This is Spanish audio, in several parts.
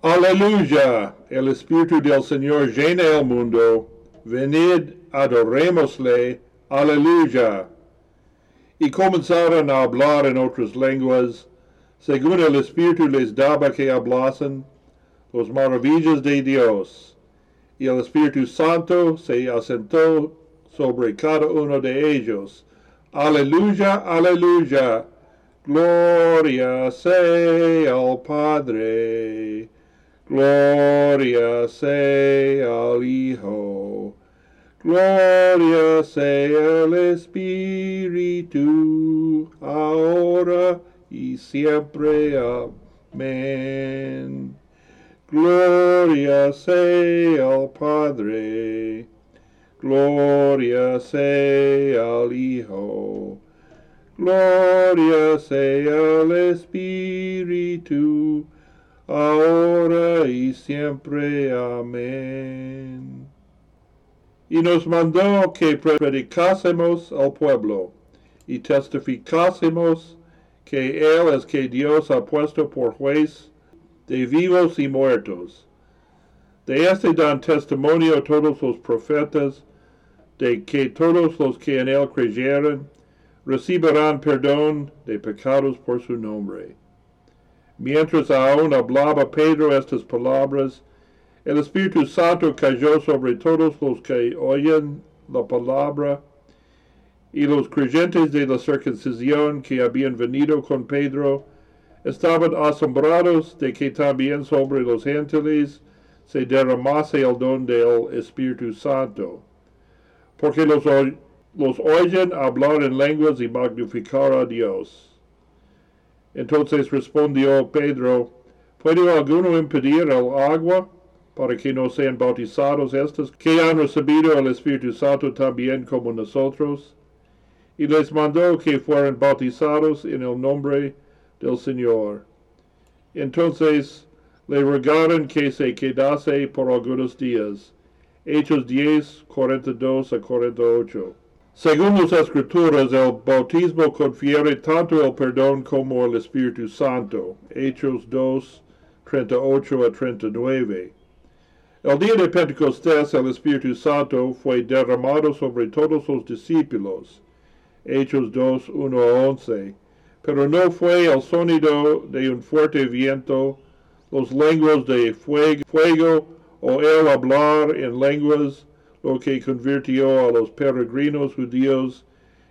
Aleluya, el Espíritu del Señor llena el mundo, venid, adorémosle, aleluya. Y comenzaron a hablar en otras lenguas, según el Espíritu les daba que hablasen, los maravillas de Dios. Y el Espíritu Santo se asentó sobre cada uno de ellos. Aleluya, aleluya. Gloria sea al Padre. Gloria sea al Hijo. Gloria sea el Espíritu, ahora y siempre. Amén. Gloria sea al Padre. Gloria sea al Hijo. Gloria sea al Espíritu, ahora y siempre. Amén. Y nos mandó que predicásemos al pueblo y testificásemos que Él es que Dios ha puesto por juez de vivos y muertos. De este dan testimonio todos los profetas, de que todos los que en Él creyeron recibirán perdón de pecados por su nombre. Mientras aún hablaba Pedro estas palabras, el Espíritu Santo cayó sobre todos los que oyen la palabra, y los creyentes de la circuncisión que habían venido con Pedro estaban asombrados de que también sobre los gentiles se derramase el don del Espíritu Santo, porque los, los oyen hablar en lenguas y magnificar a Dios. Entonces respondió Pedro, ¿puede alguno impedir el agua para que no sean bautizados estos que han recibido el Espíritu Santo también como nosotros? Y les mandó que fueran bautizados en el nombre del Señor. Entonces le rogaron que se quedase por algunos días. Hechos 10, 42 a 48. Según las Escrituras, el bautismo confiere tanto el perdón como el Espíritu Santo. Hechos 2, 38 a 39. El día de Pentecostés el Espíritu Santo fue derramado sobre todos los discípulos. Hechos 2, 1 a 11. Pero no fue el sonido de un fuerte viento, los lenguas de fuego, fuego o el hablar en lenguas, lo que convirtió a los peregrinos judíos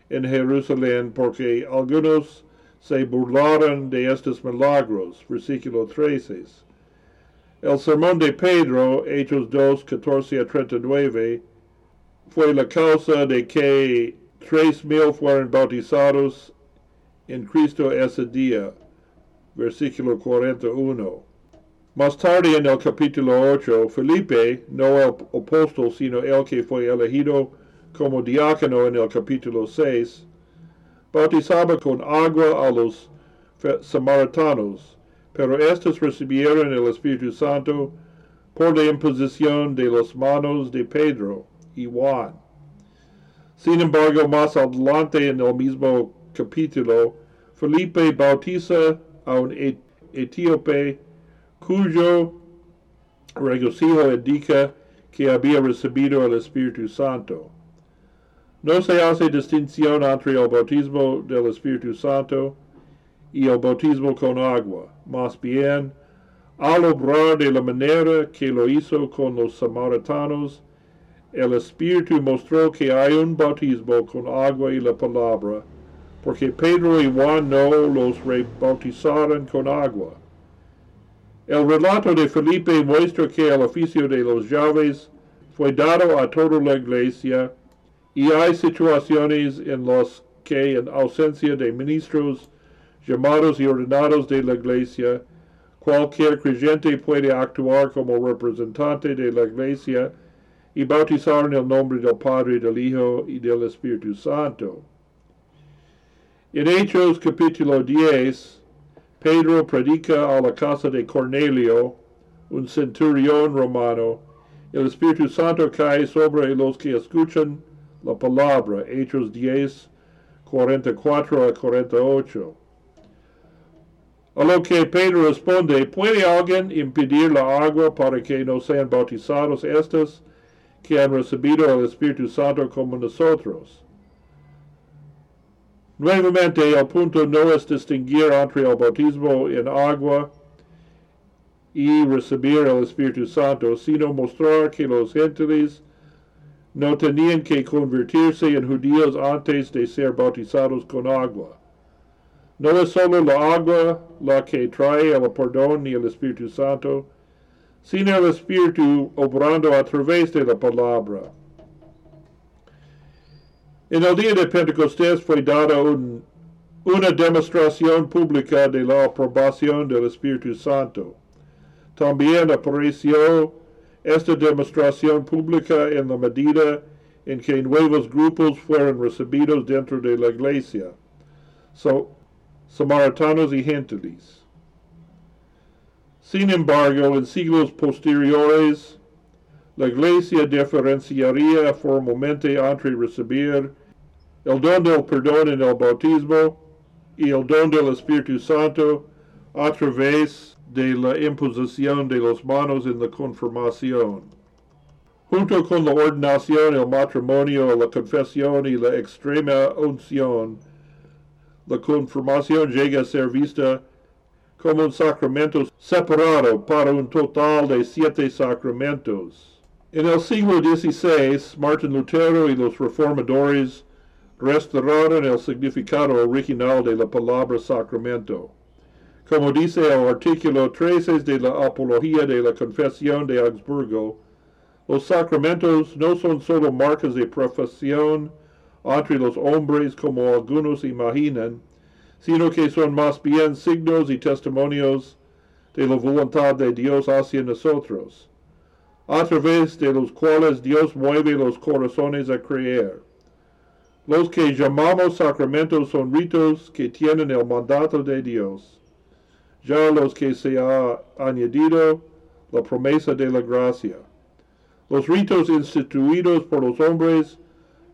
en Jerusalén, porque algunos se burlaron de estos milagros. Versículo 13. El sermón de Pedro, Hechos 2, 14 a 39, fue la causa de que tres mil fueron bautizados en Cristo ese día. Versículo 41. Más tarde en el capítulo 8, Felipe, no el apóstol, sino el que fue elegido como diácono en el capítulo 6, bautizaba con agua a los samaritanos, pero estos recibieron el Espíritu Santo por la imposición de las manos de Pedro y Juan. Sin embargo, más adelante en el mismo capítulo, Felipe bautiza a un etíope cuyo regocijo indica que había recibido el Espíritu Santo. No se hace distinción entre el bautismo del Espíritu Santo y el bautismo con agua. Más bien, al obrar de la manera que lo hizo con los samaritanos, el Espíritu mostró que hay un bautismo con agua y la palabra, porque Pedro y Juan no los rebautizaron con agua. El relato de Felipe muestra que el oficio de los llaves fue dado a toda la iglesia y hay situaciones en las que en ausencia de ministros llamados y ordenados de la iglesia, cualquier creyente puede actuar como representante de la iglesia y bautizar en el nombre del Padre, del Hijo y del Espíritu Santo. En Hechos capítulo 10, Pedro predica a la casa de Cornelio, un centurión romano. El Espíritu Santo cae sobre los que escuchan la palabra. Hechos 10, 44 a 48. A lo que Pedro responde, ¿puede alguien impedir la agua para que no sean bautizados estos que han recibido el Espíritu Santo como nosotros? Nuevamente, el punto no es distinguir entre el bautismo en agua y recibir el Espíritu Santo, sino mostrar que los gentiles no tenían que convertirse en judíos antes de ser bautizados con agua. No es solo la agua la que trae el perdón ni el Espíritu Santo, sino el Espíritu obrando a través de la palabra. En el día de Pentecostés fue dada un, una demostración pública de la aprobación del Espíritu Santo. También apareció esta demostración pública en la medida en que nuevos grupos fueron recibidos dentro de la iglesia, so, samaritanos y gentiles. Sin embargo, en siglos posteriores, la iglesia diferenciaría formalmente entre recibir el don del perdón en el bautismo y el don del Espíritu Santo a través de la imposición de las manos en la confirmación. Junto con la ordenación, el matrimonio, la confesión y la extrema unción, la confirmación llega a ser vista como un sacramento separado para un total de siete sacramentos. En el siglo XVI, Martin Lutero y los reformadores restauraron el significado original de la palabra sacramento. Como dice el artículo 13 de la Apología de la Confesión de Augsburgo, los sacramentos no son solo marcas de profesión entre los hombres como algunos imaginan, sino que son más bien signos y testimonios de la voluntad de Dios hacia nosotros, a través de los cuales Dios mueve los corazones a creer. Los que llamamos sacramentos son ritos que tienen el mandato de Dios ya los que se ha añadido la promesa de la gracia. Los ritos instituidos por los hombres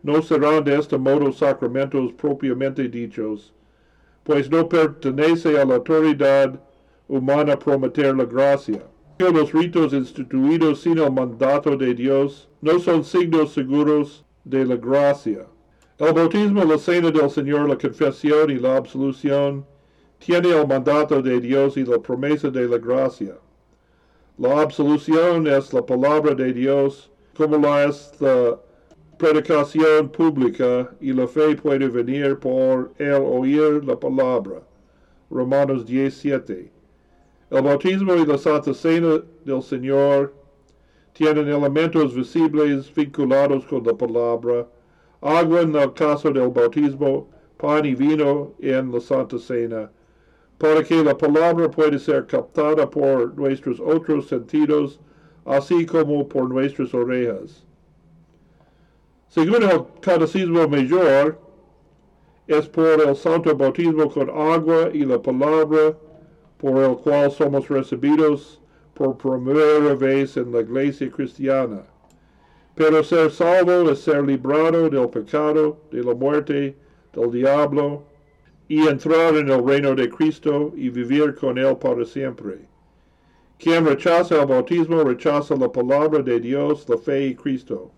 no serán de este modo sacramentos propiamente dichos, pues no pertenece a la autoridad humana prometer la gracia. Los ritos instituidos sin el mandato de Dios no son signos seguros de la gracia. El bautismo, la cena del Señor, la confesión y la absolución tiene el mandato de Dios y la promesa de la gracia. La absolución es la palabra de Dios, como la es la predicación pública, y la fe puede venir por el oír la palabra. Romanos 17. El bautismo y la Santa Cena del Señor tienen elementos visibles vinculados con la palabra, agua en el caso del bautismo, pan y vino en la Santa Cena, para que la palabra pueda ser captada por nuestros otros sentidos, así como por nuestras orejas. Según el Catecismo Mayor, es por el santo bautismo con agua y la palabra por el cual somos recibidos por primera vez en la iglesia cristiana. Pero ser salvo es ser librado del pecado, de la muerte, del diablo, y entrar en el reino de Cristo y vivir con Él para siempre. Quien rechaza el bautismo rechaza la palabra de Dios, la fe y Cristo.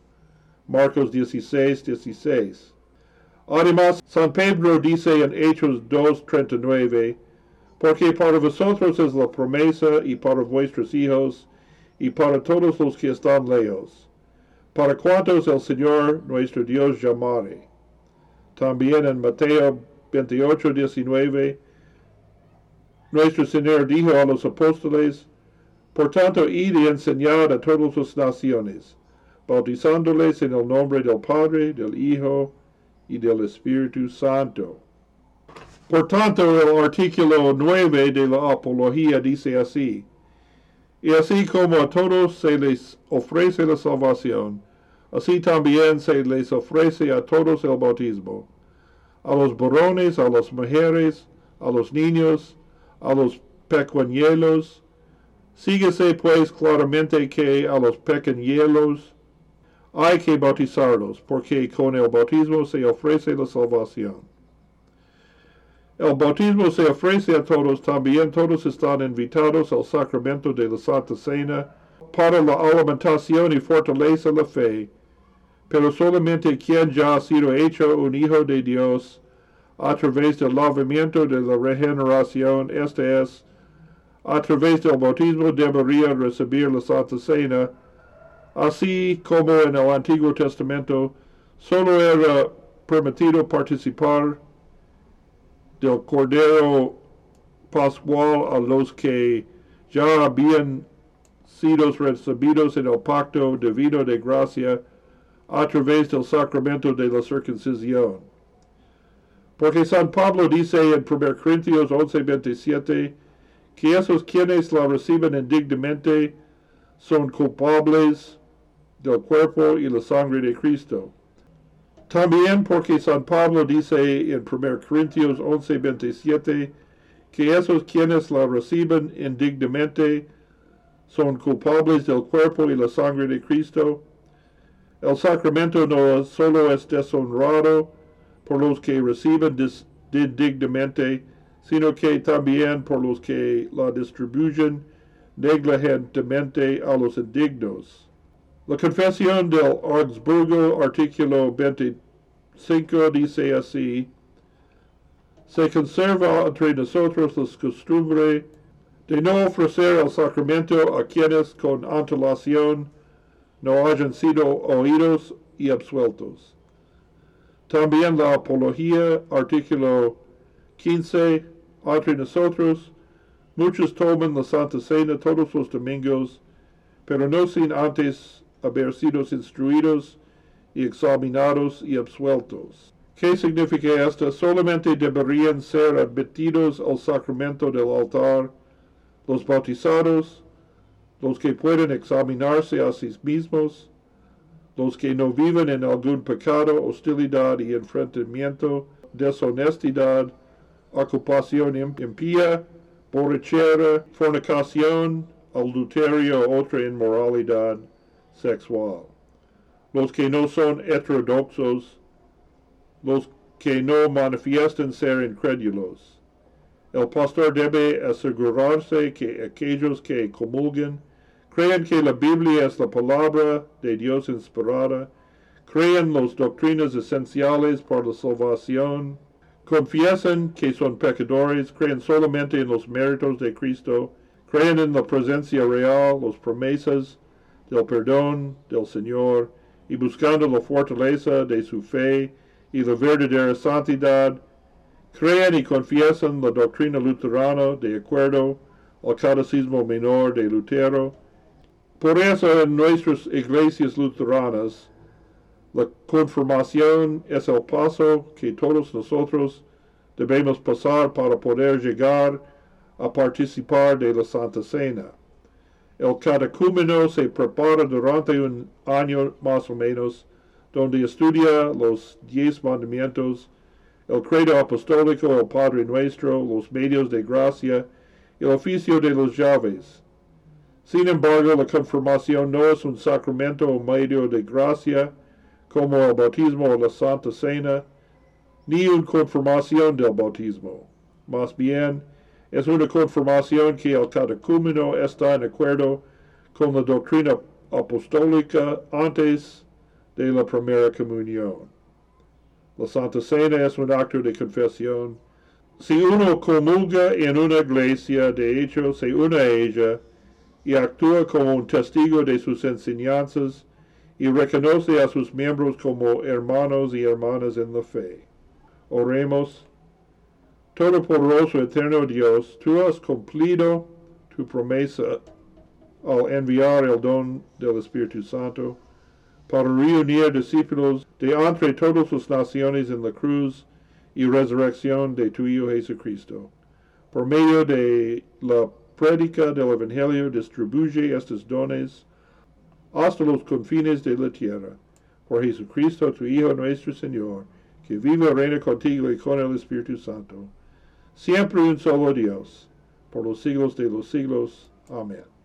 Marcos 16, 16. Además, San Pedro dice en Hechos 2.39, porque para vosotros es la promesa y para vuestros hijos y para todos los que están lejos, para cuantos el Señor nuestro Dios llamare. También en Mateo 28, 19, nuestro Señor dijo a los apóstoles, por tanto, id y enseñad a todas las naciones, bautizándoles en el nombre del Padre, del Hijo y del Espíritu Santo. Por tanto, el artículo 9 de la Apología dice así, y así como a todos se les ofrece la salvación, así también se les ofrece a todos el bautismo a los varones, a las mujeres, a los niños, a los pequeñuelos. Síguese pues claramente que a los pequeñuelos hay que bautizarlos, porque con el bautismo se ofrece la salvación. El bautismo se ofrece a todos, también. Todos están invitados al sacramento de la Santa Cena para la alimentación y fortaleza la fe, pero solamente quien ya ha sido hecho un hijo de Dios a través del lavamiento de la regeneración, este es, a través del bautismo debería recibir la Santa Cena, así como en el Antiguo Testamento solo era permitido participar del Cordero Pascual a los que ya habían sido recibidos en el pacto divino de gracia a través del sacramento de la circuncisión. Porque San Pablo dice en 1 Corintios 11:27 que esos quienes la reciben indignamente son culpables del cuerpo y la sangre de Cristo. También porque San Pablo dice en 1 Corintios 11:27 que esos quienes la reciben indignamente son culpables del cuerpo y la sangre de Cristo. El sacramento no solo es deshonrado por los que reciben indignamente, sino que también por los que la distribuyen negligentemente a los indignos. La confesión del Augsburgo, artículo 25, dice así, se conserva entre nosotros la costumbre de no ofrecer el sacramento a quienes con antelación no hayan sido oídos y absueltos. También la apología, artículo 15, entre nosotros, muchos toman la Santa Cena todos los domingos, pero no sin antes haber sido instruidos y examinados y absueltos. ¿Qué significa esto? Solamente deberían ser admitidos al sacramento del altar los bautizados, los que pueden examinarse a sí mismos, los que no viven en algún pecado, hostilidad y enfrentamiento, deshonestidad, ocupación impía, borrachera, fornicación, adulterio o otra inmoralidad sexual. Los que no son heterodoxos, los que no manifiestan ser incrédulos. El pastor debe asegurarse que aquellos que comulguen crean que la Biblia es la palabra de Dios inspirada, crean las doctrinas esenciales para la salvación, confiesan que son pecadores, creen solamente en los méritos de Cristo, creen en la presencia real, las promesas del perdón del Señor, y buscando la fortaleza de su fe y la verdadera santidad, creen y confiesan la doctrina luterana de acuerdo al catecismo menor de Lutero. Por eso en nuestras iglesias luteranas, la confirmación es el paso que todos nosotros debemos pasar para poder llegar a participar de la Santa Cena. El catecúmeno se prepara durante un año más o menos, donde estudia los diez mandamientos, el credo apostólico, el Padre Nuestro, los medios de gracia, el oficio de los llaves. Sin embargo, la confirmación no es un sacramento o medio de gracia, como el bautismo o la Santa Cena, ni una confirmación del bautismo. Más bien, es una confirmación que el catecúmeno está en acuerdo con la doctrina apostólica antes de la primera comunión. La Santa Cena es un acto de confesión. Si uno comulga en una iglesia, de hecho se une a ella y actúa como un testigo de sus enseñanzas y reconoce a sus miembros como hermanos y hermanas en la fe. Oremos. Todopoderoso eterno Dios, tú has cumplido tu promesa al enviar el don del Espíritu Santo para reunir discípulos de entre todas las naciones en la cruz y resurrección de tu Hijo Jesucristo. Por medio de la prédica del Evangelio distribuye estos dones hasta los confines de la tierra. Por Jesucristo, tu Hijo nuestro Señor, que vive y reina contigo y con el Espíritu Santo siempre un solo Dios, por los siglos de los siglos. Amén.